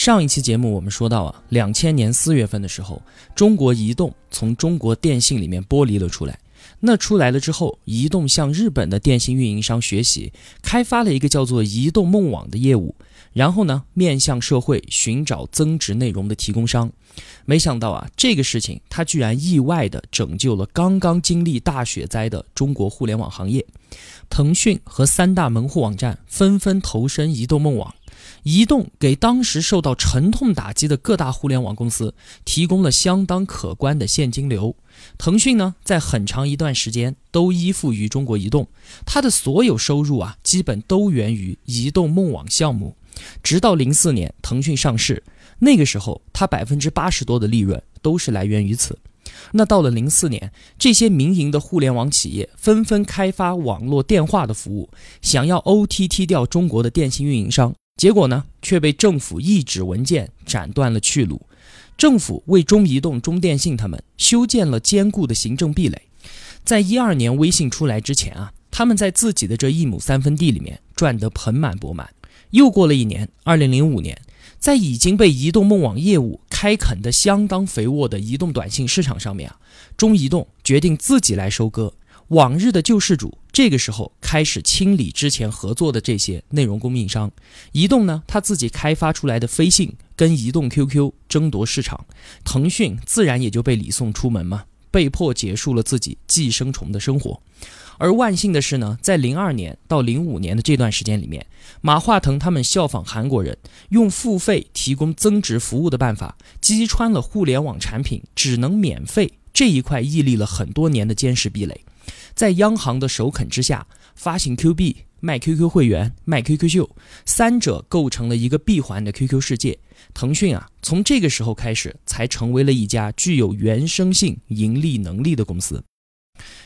上一期节目我们说到啊，两千年四月份的时候，中国移动从中国电信里面剥离了出来。那出来了之后，移动向日本的电信运营商学习，开发了一个叫做移动梦网的业务。然后呢，面向社会寻找增值内容的提供商。没想到啊，这个事情它居然意外的拯救了刚刚经历大雪灾的中国互联网行业。腾讯和三大门户网站纷纷投身移动梦网。移动给当时受到沉痛打击的各大互联网公司提供了相当可观的现金流。腾讯呢，在很长一段时间都依附于中国移动，它的所有收入啊，基本都源于移动梦网项目。直到零四年腾讯上市，那个时候它百分之八十多的利润都是来源于此。那到了零四年，这些民营的互联网企业纷纷开发网络电话的服务，想要 OTT 掉中国的电信运营商。结果呢，却被政府一纸文件斩断了去路。政府为中移动、中电信他们修建了坚固的行政壁垒。在一二年微信出来之前啊，他们在自己的这一亩三分地里面赚得盆满钵满。又过了一年，二零零五年，在已经被移动梦网业务开垦得相当肥沃的移动短信市场上面啊，中移动决定自己来收割。往日的救世主。这个时候开始清理之前合作的这些内容供应商，移动呢，他自己开发出来的飞信跟移动 QQ 争夺市场，腾讯自然也就被礼送出门嘛，被迫结束了自己寄生虫的生活。而万幸的是呢，在零二年到零五年的这段时间里面，马化腾他们效仿韩国人，用付费提供增值服务的办法，击穿了互联网产品只能免费这一块屹立了很多年的坚实壁垒。在央行的首肯之下，发行 Q 币、卖 QQ 会员、卖 QQ 秀，三者构成了一个闭环的 QQ 世界。腾讯啊，从这个时候开始，才成为了一家具有原生性盈利能力的公司。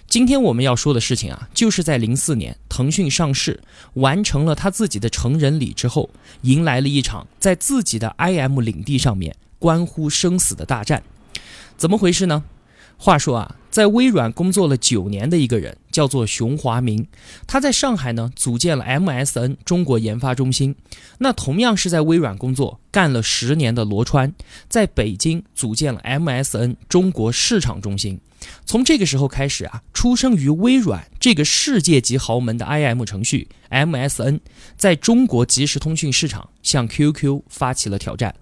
今天我们要说的事情啊，就是在零四年，腾讯上市，完成了他自己的成人礼之后，迎来了一场在自己的 IM 领地上面关乎生死的大战。怎么回事呢？话说啊，在微软工作了九年的一个人叫做熊华明，他在上海呢组建了 MSN 中国研发中心。那同样是在微软工作干了十年的罗川，在北京组建了 MSN 中国市场中心。从这个时候开始啊，出生于微软这个世界级豪门的 IM 程序 MSN，在中国即时通讯市场向 QQ 发起了挑战。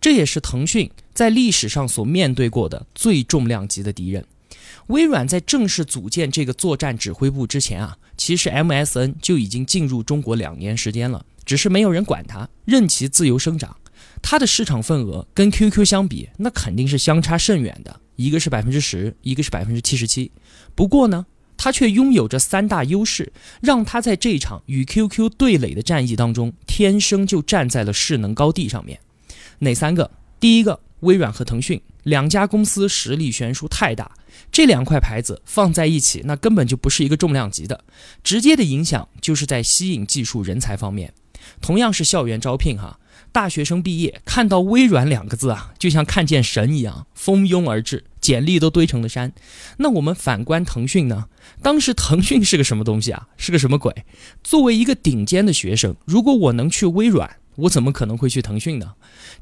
这也是腾讯在历史上所面对过的最重量级的敌人。微软在正式组建这个作战指挥部之前啊，其实 MSN 就已经进入中国两年时间了，只是没有人管它，任其自由生长。它的市场份额跟 QQ 相比，那肯定是相差甚远的，一个是百分之十，一个是百分之七十七。不过呢，它却拥有着三大优势，让它在这场与 QQ 对垒的战役当中，天生就站在了势能高地上面。哪三个？第一个，微软和腾讯两家公司实力悬殊太大，这两块牌子放在一起，那根本就不是一个重量级的。直接的影响就是在吸引技术人才方面，同样是校园招聘哈，大学生毕业看到微软两个字啊，就像看见神一样，蜂拥而至，简历都堆成了山。那我们反观腾讯呢？当时腾讯是个什么东西啊？是个什么鬼？作为一个顶尖的学生，如果我能去微软。我怎么可能会去腾讯呢？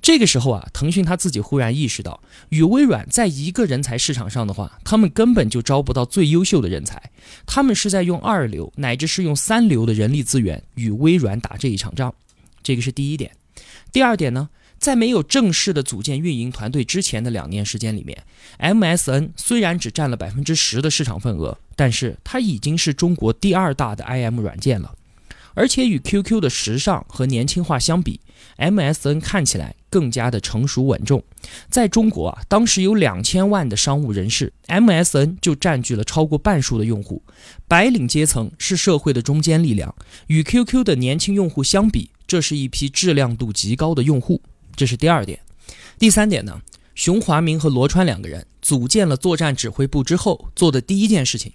这个时候啊，腾讯他自己忽然意识到，与微软在一个人才市场上的话，他们根本就招不到最优秀的人才，他们是在用二流乃至是用三流的人力资源与微软打这一场仗。这个是第一点。第二点呢，在没有正式的组建运营团队之前的两年时间里面，MSN 虽然只占了百分之十的市场份额，但是它已经是中国第二大的 IM 软件了。而且与 QQ 的时尚和年轻化相比，MSN 看起来更加的成熟稳重。在中国啊，当时有两千万的商务人士，MSN 就占据了超过半数的用户。白领阶层是社会的中坚力量，与 QQ 的年轻用户相比，这是一批质量度极高的用户。这是第二点。第三点呢，熊华明和罗川两个人组建了作战指挥部之后，做的第一件事情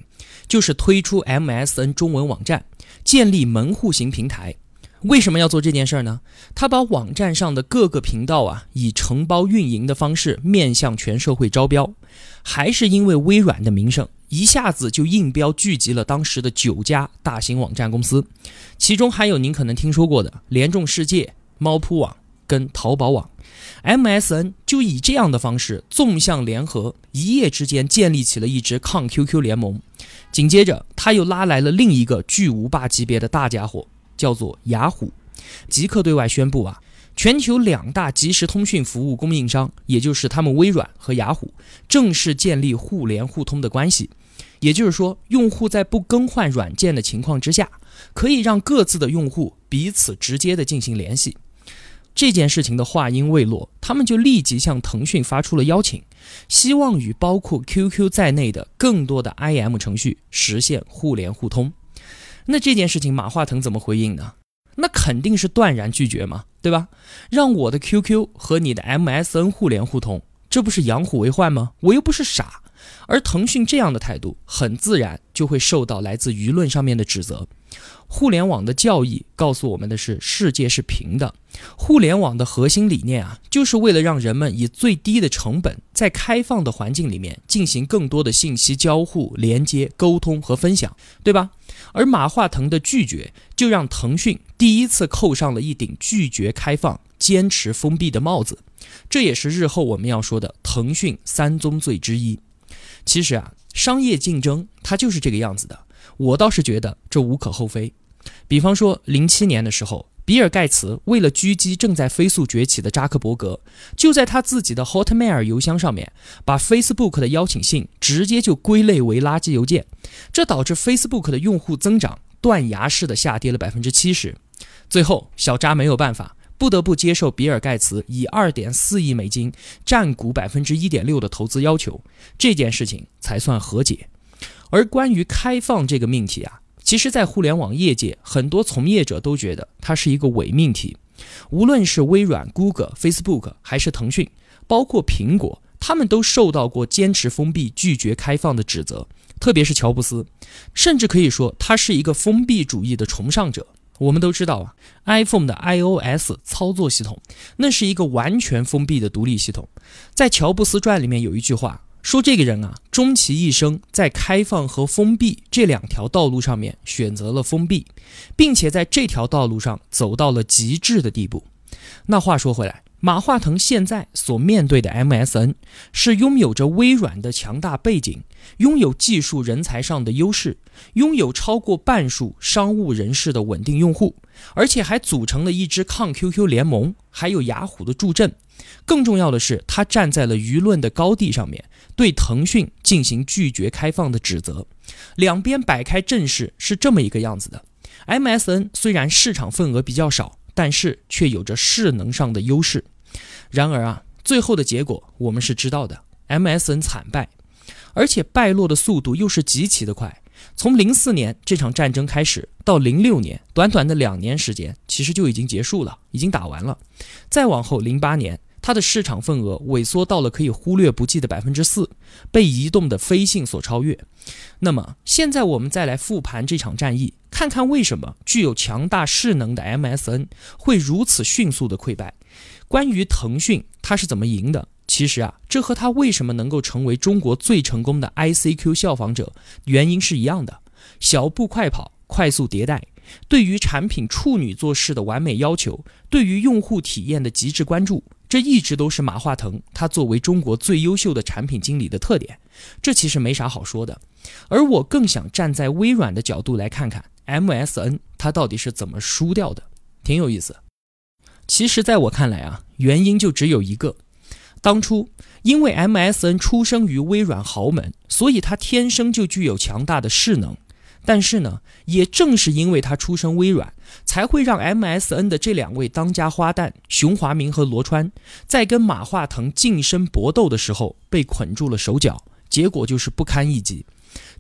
就是推出 MSN 中文网站，建立门户型平台。为什么要做这件事儿呢？他把网站上的各个频道啊，以承包运营的方式面向全社会招标，还是因为微软的名声，一下子就应标聚集了当时的九家大型网站公司，其中还有您可能听说过的联众世界、猫扑网跟淘宝网。MSN 就以这样的方式纵向联合，一夜之间建立起了一支抗 QQ 联盟。紧接着，他又拉来了另一个巨无霸级别的大家伙。叫做雅虎，即刻对外宣布啊，全球两大即时通讯服务供应商，也就是他们微软和雅虎，正式建立互联互通的关系。也就是说，用户在不更换软件的情况之下，可以让各自的用户彼此直接的进行联系。这件事情的话音未落，他们就立即向腾讯发出了邀请，希望与包括 QQ 在内的更多的 IM 程序实现互联互通。那这件事情马化腾怎么回应呢？那肯定是断然拒绝嘛，对吧？让我的 QQ 和你的 MSN 互联互通，这不是养虎为患吗？我又不是傻。而腾讯这样的态度，很自然就会受到来自舆论上面的指责。互联网的教义告诉我们的是，世界是平的。互联网的核心理念啊，就是为了让人们以最低的成本，在开放的环境里面进行更多的信息交互、连接、沟通和分享，对吧？而马化腾的拒绝，就让腾讯第一次扣上了一顶拒绝开放、坚持封闭的帽子。这也是日后我们要说的腾讯三宗罪之一。其实啊，商业竞争它就是这个样子的。我倒是觉得这无可厚非。比方说，零七年的时候，比尔盖茨为了狙击正在飞速崛起的扎克伯格，就在他自己的 Hotmail 邮箱上面，把 Facebook 的邀请信直接就归类为垃圾邮件，这导致 Facebook 的用户增长断崖式的下跌了百分之七十。最后，小扎没有办法，不得不接受比尔盖茨以二点四亿美金占股百分之一点六的投资要求，这件事情才算和解。而关于开放这个命题啊。其实，在互联网业界，很多从业者都觉得它是一个伪命题。无论是微软、Google、Facebook，还是腾讯，包括苹果，他们都受到过坚持封闭、拒绝开放的指责。特别是乔布斯，甚至可以说他是一个封闭主义的崇尚者。我们都知道啊，iPhone 的 iOS 操作系统，那是一个完全封闭的独立系统。在《乔布斯传》里面有一句话。说这个人啊，终其一生在开放和封闭这两条道路上面选择了封闭，并且在这条道路上走到了极致的地步。那话说回来，马化腾现在所面对的 MSN 是拥有着微软的强大背景，拥有技术人才上的优势，拥有超过半数商务人士的稳定用户，而且还组成了一支抗 QQ 联盟，还有雅虎的助阵。更重要的是，他站在了舆论的高地上面。对腾讯进行拒绝开放的指责，两边摆开阵势是这么一个样子的。MSN 虽然市场份额比较少，但是却有着势能上的优势。然而啊，最后的结果我们是知道的，MSN 惨败，而且败落的速度又是极其的快。从零四年这场战争开始，到零六年，短短的两年时间，其实就已经结束了，已经打完了。再往后，零八年。它的市场份额萎缩到了可以忽略不计的百分之四，被移动的飞信所超越。那么现在我们再来复盘这场战役，看看为什么具有强大势能的 MSN 会如此迅速的溃败。关于腾讯它是怎么赢的，其实啊，这和它为什么能够成为中国最成功的 ICQ 效仿者原因是一样的：小步快跑，快速迭代，对于产品处女座式的完美要求，对于用户体验的极致关注。这一直都是马化腾他作为中国最优秀的产品经理的特点，这其实没啥好说的。而我更想站在微软的角度来看看 MSN 它到底是怎么输掉的，挺有意思。其实，在我看来啊，原因就只有一个：当初因为 MSN 出生于微软豪门，所以它天生就具有强大的势能。但是呢，也正是因为他出身微软，才会让 MSN 的这两位当家花旦熊华明和罗川，在跟马化腾近身搏斗的时候被捆住了手脚，结果就是不堪一击。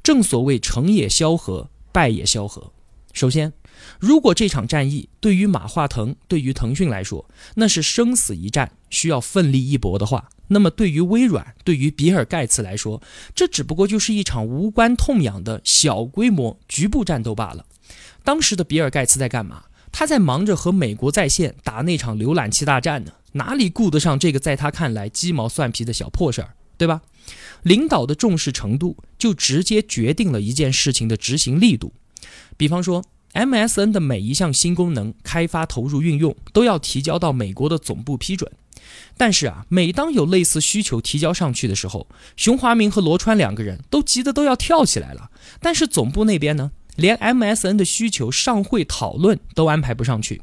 正所谓成也萧何，败也萧何。首先，如果这场战役对于马化腾、对于腾讯来说，那是生死一战，需要奋力一搏的话，那么对于微软、对于比尔盖茨来说，这只不过就是一场无关痛痒的小规模局部战斗罢了。当时的比尔盖茨在干嘛？他在忙着和美国在线打那场浏览器大战呢，哪里顾得上这个在他看来鸡毛蒜皮的小破事儿，对吧？领导的重视程度就直接决定了一件事情的执行力度。比方说，MSN 的每一项新功能开发、投入、运用都要提交到美国的总部批准。但是啊，每当有类似需求提交上去的时候，熊华明和罗川两个人都急得都要跳起来了。但是总部那边呢？连 MSN 的需求上会讨论都安排不上去，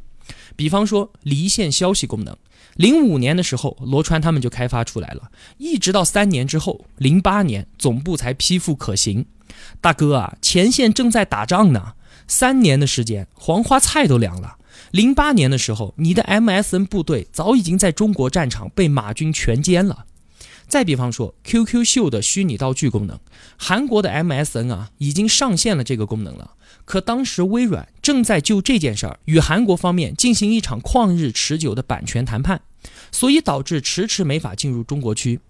比方说离线消息功能，零五年的时候罗川他们就开发出来了，一直到三年之后，零八年总部才批复可行。大哥啊，前线正在打仗呢，三年的时间，黄花菜都凉了。零八年的时候，你的 MSN 部队早已经在中国战场被马军全歼了。再比方说，QQ 秀的虚拟道具功能，韩国的 MSN 啊已经上线了这个功能了。可当时微软正在就这件事儿与韩国方面进行一场旷日持久的版权谈判，所以导致迟迟没法进入中国区。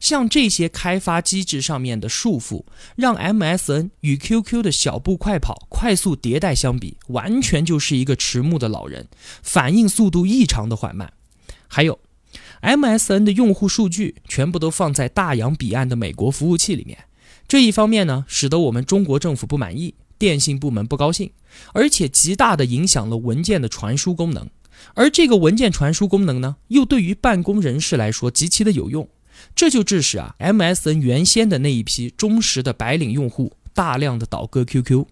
像这些开发机制上面的束缚，让 MSN 与 QQ 的小步快跑、快速迭代相比，完全就是一个迟暮的老人，反应速度异常的缓慢。还有。MSN 的用户数据全部都放在大洋彼岸的美国服务器里面，这一方面呢，使得我们中国政府不满意，电信部门不高兴，而且极大的影响了文件的传输功能。而这个文件传输功能呢，又对于办公人士来说极其的有用，这就致使啊，MSN 原先的那一批忠实的白领用户大量的倒戈 QQ。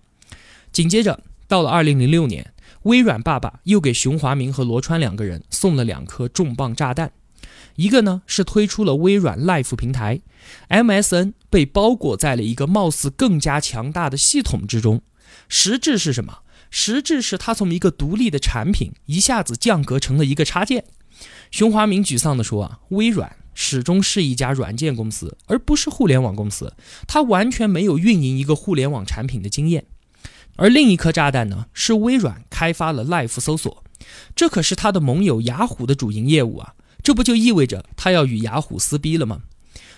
紧接着到了2006年，微软爸爸又给熊华明和罗川两个人送了两颗重磅炸弹。一个呢是推出了微软 Life 平台，MSN 被包裹在了一个貌似更加强大的系统之中，实质是什么？实质是它从一个独立的产品一下子降格成了一个插件。熊华明沮丧地说啊，微软始终是一家软件公司，而不是互联网公司，它完全没有运营一个互联网产品的经验。而另一颗炸弹呢，是微软开发了 Life 搜索，这可是它的盟友雅虎的主营业务啊。这不就意味着他要与雅虎撕逼了吗？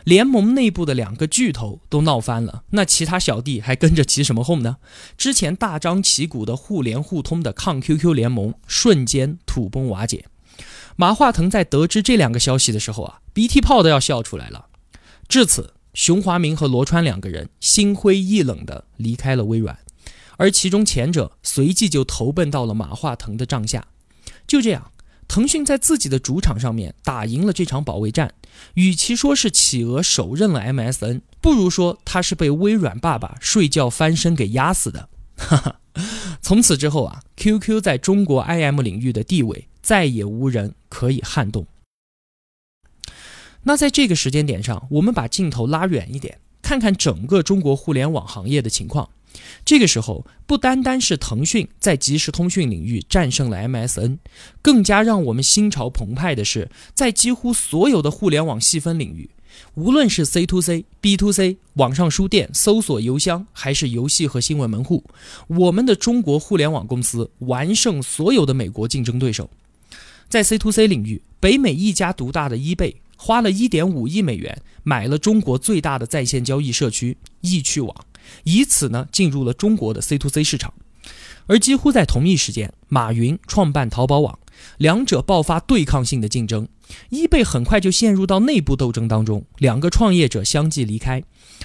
联盟内部的两个巨头都闹翻了，那其他小弟还跟着起什么哄呢？之前大张旗鼓的互联互通的抗 QQ 联盟瞬间土崩瓦解。马化腾在得知这两个消息的时候啊，鼻涕泡都要笑出来了。至此，熊华明和罗川两个人心灰意冷地离开了微软，而其中前者随即就投奔到了马化腾的帐下。就这样。腾讯在自己的主场上面打赢了这场保卫战，与其说是企鹅手刃了 MSN，不如说他是被微软爸爸睡觉翻身给压死的。哈哈，从此之后啊，QQ 在中国 IM 领域的地位再也无人可以撼动。那在这个时间点上，我们把镜头拉远一点，看看整个中国互联网行业的情况。这个时候，不单单是腾讯在即时通讯领域战胜了 MSN，更加让我们心潮澎湃的是，在几乎所有的互联网细分领域，无论是 C to C、B to C、网上书店、搜索邮箱，还是游戏和新闻门户，我们的中国互联网公司完胜所有的美国竞争对手。在 C to C 领域，北美一家独大的 eBay 花了一点五亿美元买了中国最大的在线交易社区易趣网。以此呢，进入了中国的 C to C 市场，而几乎在同一时间，马云创办淘宝网，两者爆发对抗性的竞争，易贝很快就陷入到内部斗争当中，两个创业者相继离开，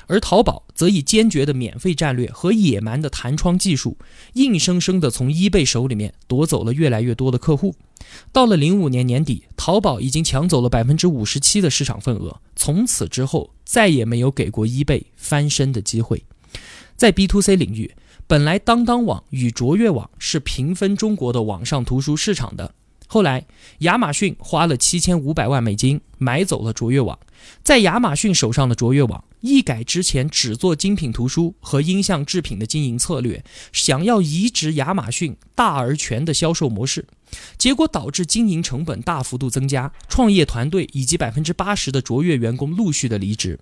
而淘宝则以坚决的免费战略和野蛮的弹窗技术，硬生生的从易贝手里面夺走了越来越多的客户。到了零五年年底，淘宝已经抢走了百分之五十七的市场份额，从此之后再也没有给过易贝翻身的机会。在 B to C 领域，本来当当网与卓越网是平分中国的网上图书市场的。后来，亚马逊花了七千五百万美金买走了卓越网。在亚马逊手上的卓越网一改之前只做精品图书和音像制品的经营策略，想要移植亚马逊大而全的销售模式。结果导致经营成本大幅度增加，创业团队以及百分之八十的卓越员工陆续的离职。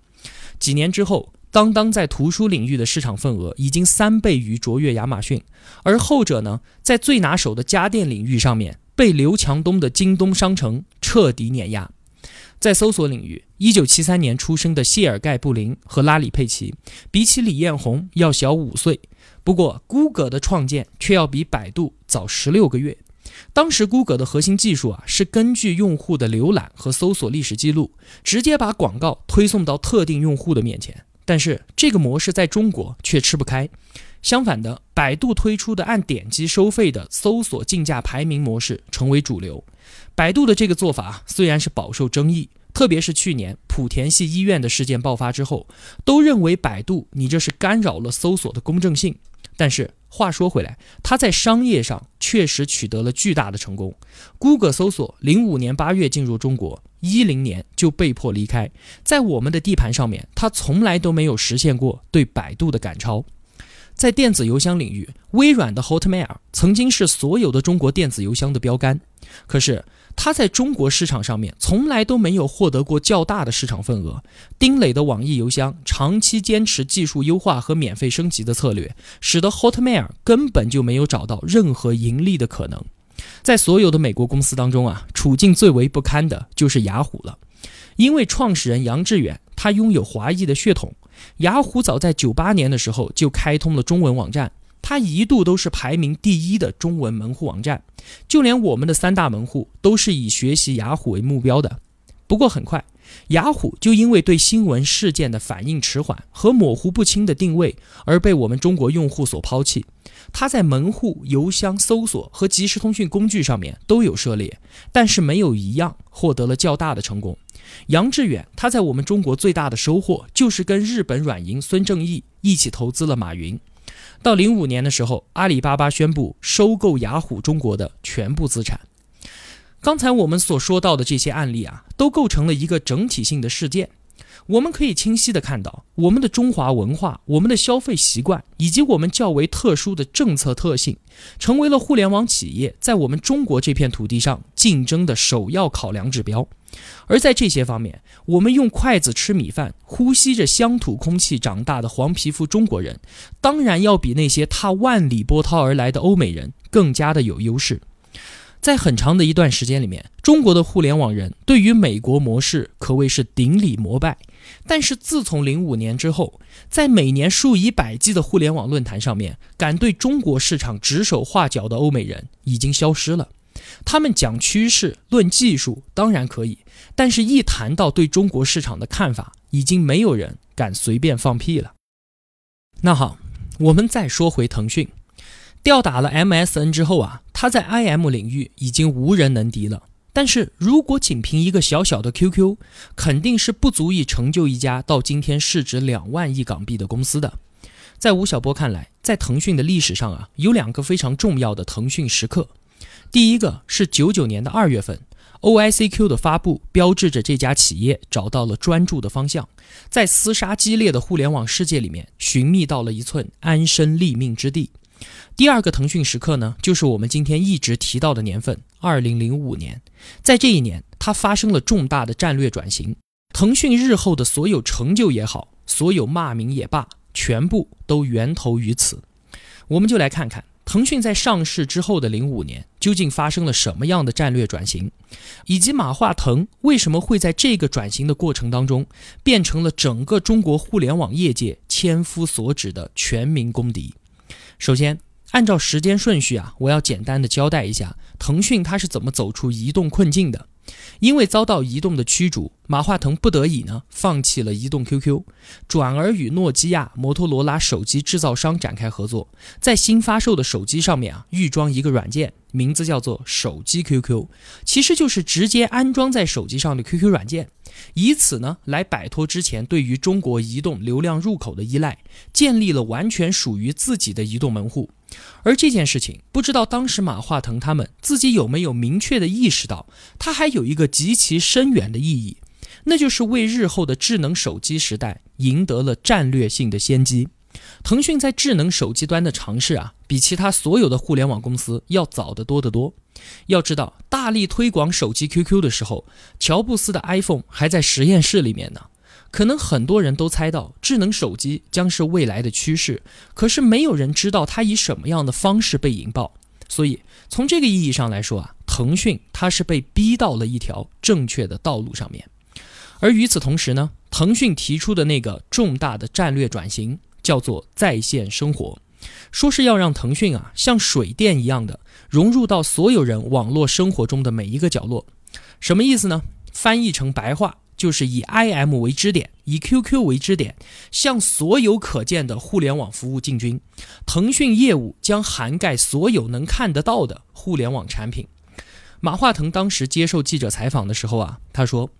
几年之后，当当在图书领域的市场份额已经三倍于卓越亚马逊，而后者呢，在最拿手的家电领域上面被刘强东的京东商城彻底碾压。在搜索领域，一九七三年出生的谢尔盖·布林和拉里·佩奇，比起李彦宏要小五岁。不过，Google 的创建却要比百度早十六个月。当时，谷歌的核心技术啊，是根据用户的浏览和搜索历史记录，直接把广告推送到特定用户的面前。但是，这个模式在中国却吃不开。相反的，百度推出的按点击收费的搜索竞价排名模式成为主流。百度的这个做法虽然是饱受争议，特别是去年莆田系医院的事件爆发之后，都认为百度你这是干扰了搜索的公正性。但是话说回来，他在商业上确实取得了巨大的成功。Google 搜索零五年八月进入中国，一零年就被迫离开，在我们的地盘上面，他从来都没有实现过对百度的赶超。在电子邮箱领域，微软的 Hotmail 曾经是所有的中国电子邮箱的标杆，可是它在中国市场上面从来都没有获得过较大的市场份额。丁磊的网易邮箱长期坚持技术优化和免费升级的策略，使得 Hotmail 根本就没有找到任何盈利的可能。在所有的美国公司当中啊，处境最为不堪的就是雅虎了，因为创始人杨致远他拥有华裔的血统。雅虎早在九八年的时候就开通了中文网站，它一度都是排名第一的中文门户网站，就连我们的三大门户都是以学习雅虎为目标的。不过很快，雅虎就因为对新闻事件的反应迟缓和模糊不清的定位而被我们中国用户所抛弃。它在门户、邮箱、搜索和即时通讯工具上面都有涉猎，但是没有一样获得了较大的成功。杨致远，他在我们中国最大的收获就是跟日本软银孙正义一起投资了马云。到零五年的时候，阿里巴巴宣布收购雅虎中国的全部资产。刚才我们所说到的这些案例啊，都构成了一个整体性的事件。我们可以清晰地看到，我们的中华文化、我们的消费习惯以及我们较为特殊的政策特性，成为了互联网企业在我们中国这片土地上竞争的首要考量指标。而在这些方面，我们用筷子吃米饭、呼吸着乡土空气长大的黄皮肤中国人，当然要比那些踏万里波涛而来的欧美人更加的有优势。在很长的一段时间里面，中国的互联网人对于美国模式可谓是顶礼膜拜。但是自从零五年之后，在每年数以百计的互联网论坛上面，敢对中国市场指手画脚的欧美人已经消失了。他们讲趋势、论技术当然可以，但是一谈到对中国市场的看法，已经没有人敢随便放屁了。那好，我们再说回腾讯。吊打了 MSN 之后啊，它在 IM 领域已经无人能敌了。但是如果仅凭一个小小的 QQ，肯定是不足以成就一家到今天市值两万亿港币的公司的。在吴晓波看来，在腾讯的历史上啊，有两个非常重要的腾讯时刻。第一个是九九年的二月份，OICQ 的发布，标志着这家企业找到了专注的方向，在厮杀激烈的互联网世界里面，寻觅到了一寸安身立命之地。第二个腾讯时刻呢，就是我们今天一直提到的年份，二零零五年。在这一年，它发生了重大的战略转型。腾讯日后的所有成就也好，所有骂名也罢，全部都源头于此。我们就来看看腾讯在上市之后的零五年，究竟发生了什么样的战略转型，以及马化腾为什么会在这个转型的过程当中，变成了整个中国互联网业界千夫所指的全民公敌。首先，按照时间顺序啊，我要简单的交代一下腾讯它是怎么走出移动困境的。因为遭到移动的驱逐，马化腾不得已呢放弃了移动 QQ，转而与诺基亚、摩托罗拉手机制造商展开合作，在新发售的手机上面啊预装一个软件，名字叫做手机 QQ，其实就是直接安装在手机上的 QQ 软件。以此呢，来摆脱之前对于中国移动流量入口的依赖，建立了完全属于自己的移动门户。而这件事情，不知道当时马化腾他们自己有没有明确的意识到，它还有一个极其深远的意义，那就是为日后的智能手机时代赢得了战略性的先机。腾讯在智能手机端的尝试啊，比其他所有的互联网公司要早得多得多。要知道，大力推广手机 QQ 的时候，乔布斯的 iPhone 还在实验室里面呢。可能很多人都猜到智能手机将是未来的趋势，可是没有人知道它以什么样的方式被引爆。所以从这个意义上来说啊，腾讯它是被逼到了一条正确的道路上面。而与此同时呢，腾讯提出的那个重大的战略转型叫做在线生活，说是要让腾讯啊像水电一样的融入到所有人网络生活中的每一个角落。什么意思呢？翻译成白话。就是以 IM 为支点，以 QQ 为支点，向所有可见的互联网服务进军。腾讯业务将涵盖所有能看得到的互联网产品。马化腾当时接受记者采访的时候啊，他说：“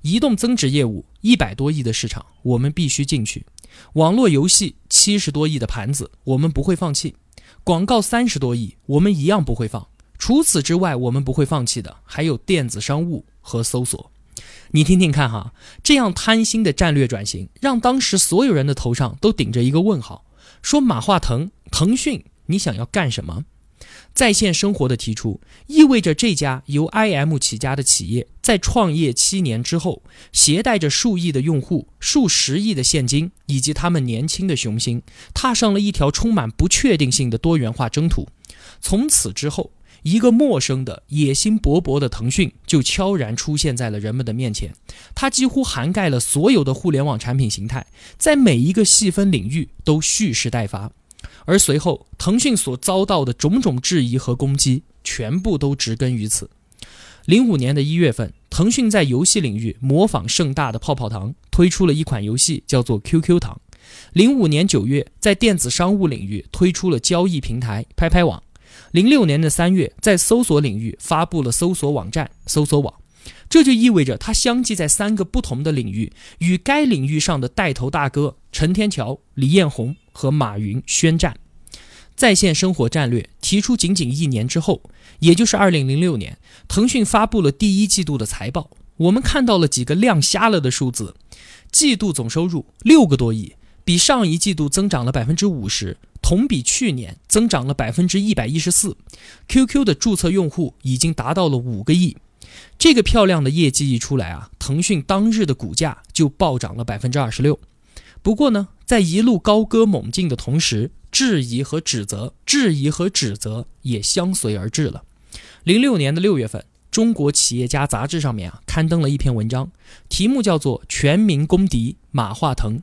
移动增值业务一百多亿的市场，我们必须进去；网络游戏七十多亿的盘子，我们不会放弃；广告三十多亿，我们一样不会放。除此之外，我们不会放弃的还有电子商务和搜索。”你听听看哈，这样贪心的战略转型，让当时所有人的头上都顶着一个问号。说马化腾、腾讯，你想要干什么？在线生活的提出，意味着这家由 IM 起家的企业，在创业七年之后，携带着数亿的用户、数十亿的现金，以及他们年轻的雄心，踏上了一条充满不确定性的多元化征途。从此之后。一个陌生的、野心勃勃的腾讯就悄然出现在了人们的面前。它几乎涵盖了所有的互联网产品形态，在每一个细分领域都蓄势待发。而随后，腾讯所遭到的种种质疑和攻击，全部都植根于此。零五年的一月份，腾讯在游戏领域模仿盛大的泡泡糖，推出了一款游戏，叫做 QQ 糖。零五年九月，在电子商务领域推出了交易平台拍拍网。零六年的三月，在搜索领域发布了搜索网站搜索网，这就意味着它相继在三个不同的领域与该领域上的带头大哥陈天桥、李彦宏和马云宣战。在线生活战略提出仅仅一年之后，也就是二零零六年，腾讯发布了第一季度的财报，我们看到了几个亮瞎了的数字：季度总收入六个多亿，比上一季度增长了百分之五十。同比去年增长了百分之一百一十四，QQ 的注册用户已经达到了五个亿。这个漂亮的业绩一出来啊，腾讯当日的股价就暴涨了百分之二十六。不过呢，在一路高歌猛进的同时，质疑和指责、质疑和指责也相随而至了。零六年的六月份，《中国企业家》杂志上面啊刊登了一篇文章，题目叫做《全民公敌马化腾》。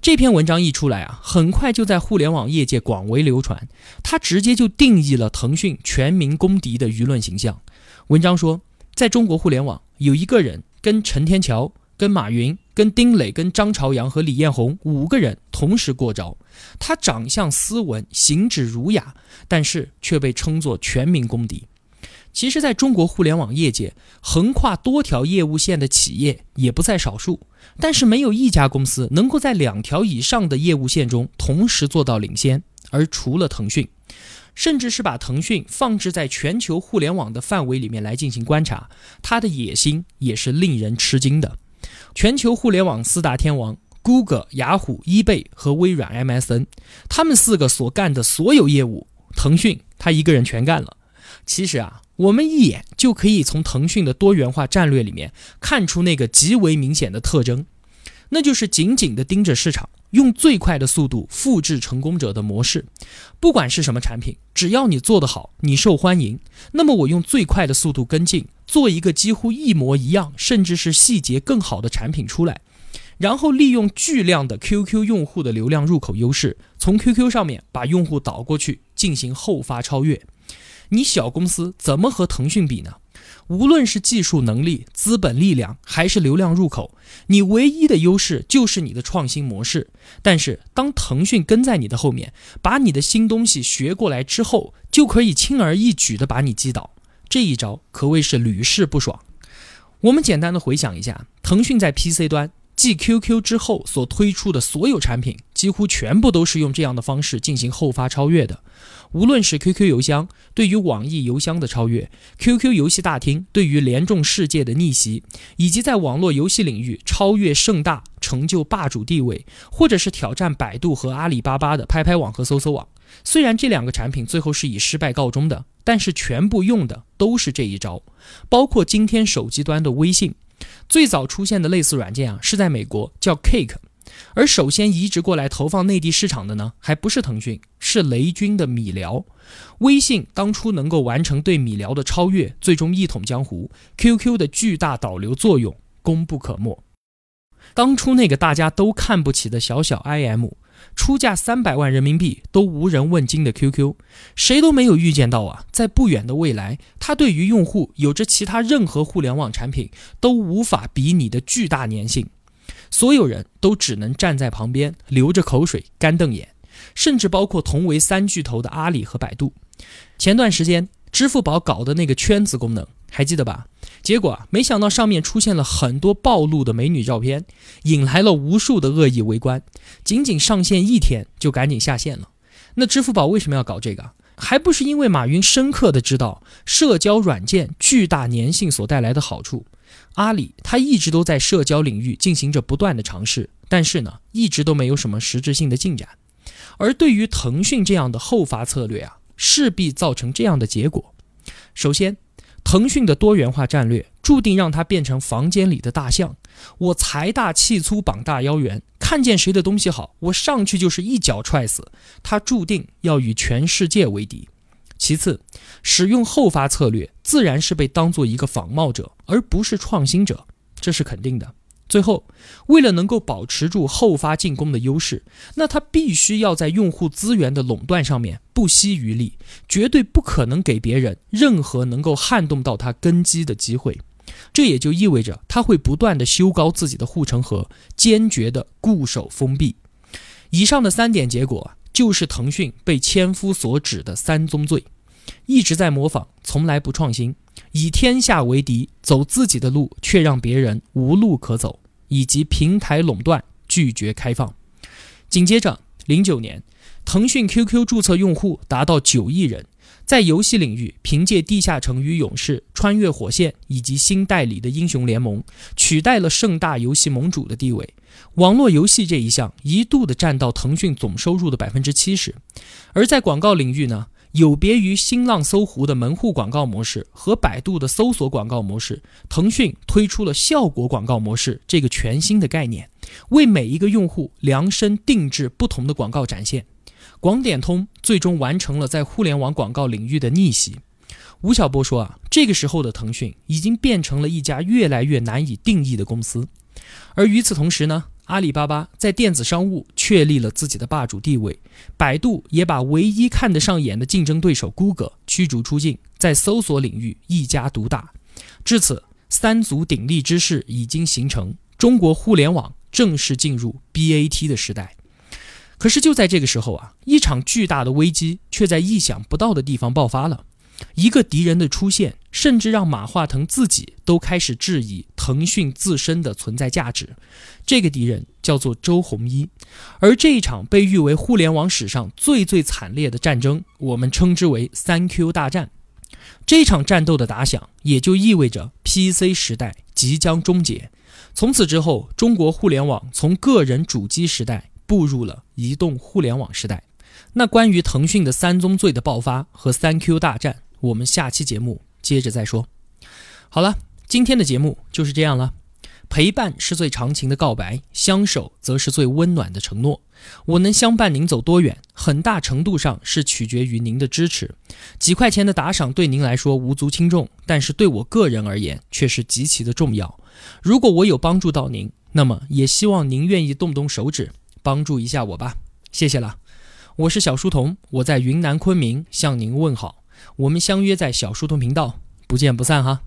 这篇文章一出来啊，很快就在互联网业界广为流传。它直接就定义了腾讯全民公敌的舆论形象。文章说，在中国互联网，有一个人跟陈天桥、跟马云、跟丁磊、跟张朝阳和李彦宏五个人同时过招。他长相斯文，行止儒雅，但是却被称作全民公敌。其实，在中国互联网业界，横跨多条业务线的企业也不在少数。但是没有一家公司能够在两条以上的业务线中同时做到领先，而除了腾讯，甚至是把腾讯放置在全球互联网的范围里面来进行观察，它的野心也是令人吃惊的。全球互联网四大天王，Google、雅虎、eBay 和微软 MSN，他们四个所干的所有业务，腾讯他一个人全干了。其实啊。我们一眼就可以从腾讯的多元化战略里面看出那个极为明显的特征，那就是紧紧地盯着市场，用最快的速度复制成功者的模式。不管是什么产品，只要你做得好，你受欢迎，那么我用最快的速度跟进，做一个几乎一模一样，甚至是细节更好的产品出来，然后利用巨量的 QQ 用户的流量入口优势，从 QQ 上面把用户导过去，进行后发超越。你小公司怎么和腾讯比呢？无论是技术能力、资本力量，还是流量入口，你唯一的优势就是你的创新模式。但是，当腾讯跟在你的后面，把你的新东西学过来之后，就可以轻而易举地把你击倒。这一招可谓是屡试不爽。我们简单的回想一下，腾讯在 PC 端继 QQ 之后所推出的所有产品，几乎全部都是用这样的方式进行后发超越的。无论是 QQ 邮箱对于网易邮箱的超越，QQ 游戏大厅对于联众世界的逆袭，以及在网络游戏领域超越盛大、成就霸主地位，或者是挑战百度和阿里巴巴的拍拍网和搜搜网，虽然这两个产品最后是以失败告终的，但是全部用的都是这一招，包括今天手机端的微信。最早出现的类似软件啊，是在美国叫 Cake，而首先移植过来投放内地市场的呢，还不是腾讯，是雷军的米聊。微信当初能够完成对米聊的超越，最终一统江湖，QQ 的巨大导流作用功不可没。当初那个大家都看不起的小小 IM。出价三百万人民币都无人问津的 QQ，谁都没有预见到啊，在不远的未来，它对于用户有着其他任何互联网产品都无法比拟的巨大粘性。所有人都只能站在旁边流着口水干瞪眼，甚至包括同为三巨头的阿里和百度。前段时间，支付宝搞的那个圈子功能。还记得吧？结果啊，没想到上面出现了很多暴露的美女照片，引来了无数的恶意围观。仅仅上线一天就赶紧下线了。那支付宝为什么要搞这个？还不是因为马云深刻的知道社交软件巨大粘性所带来的好处。阿里它一直都在社交领域进行着不断的尝试，但是呢，一直都没有什么实质性的进展。而对于腾讯这样的后发策略啊，势必造成这样的结果。首先。腾讯的多元化战略注定让它变成房间里的大象。我财大气粗，膀大腰圆，看见谁的东西好，我上去就是一脚踹死。它注定要与全世界为敌。其次，使用后发策略，自然是被当做一个仿冒者，而不是创新者，这是肯定的。最后，为了能够保持住后发进攻的优势，那他必须要在用户资源的垄断上面不惜余力，绝对不可能给别人任何能够撼动到他根基的机会。这也就意味着他会不断的修高自己的护城河，坚决的固守封闭。以上的三点结果，就是腾讯被千夫所指的三宗罪：一直在模仿，从来不创新。以天下为敌，走自己的路，却让别人无路可走，以及平台垄断，拒绝开放。紧接着，零九年，腾讯 QQ 注册用户达到九亿人，在游戏领域，凭借《地下城与勇士》《穿越火线》以及新代理的《英雄联盟》，取代了盛大游戏盟主的地位。网络游戏这一项一度的占到腾讯总收入的百分之七十，而在广告领域呢？有别于新浪、搜狐的门户广告模式和百度的搜索广告模式，腾讯推出了效果广告模式这个全新的概念，为每一个用户量身定制不同的广告展现。广点通最终完成了在互联网广告领域的逆袭。吴晓波说啊，这个时候的腾讯已经变成了一家越来越难以定义的公司。而与此同时呢？阿里巴巴在电子商务确立了自己的霸主地位，百度也把唯一看得上眼的竞争对手 Google 驱逐出境，在搜索领域一家独大。至此，三足鼎立之势已经形成，中国互联网正式进入 BAT 的时代。可是就在这个时候啊，一场巨大的危机却在意想不到的地方爆发了。一个敌人的出现，甚至让马化腾自己都开始质疑腾讯自身的存在价值。这个敌人叫做周鸿祎，而这一场被誉为互联网史上最最惨烈的战争，我们称之为“三 Q 大战”。这场战斗的打响，也就意味着 PC 时代即将终结。从此之后，中国互联网从个人主机时代步入了移动互联网时代。那关于腾讯的三宗罪的爆发和三 Q 大战。我们下期节目接着再说。好了，今天的节目就是这样了。陪伴是最长情的告白，相守则是最温暖的承诺。我能相伴您走多远，很大程度上是取决于您的支持。几块钱的打赏对您来说无足轻重，但是对我个人而言却是极其的重要。如果我有帮助到您，那么也希望您愿意动动手指帮助一下我吧。谢谢了，我是小书童，我在云南昆明向您问好。我们相约在小书童频道，不见不散哈。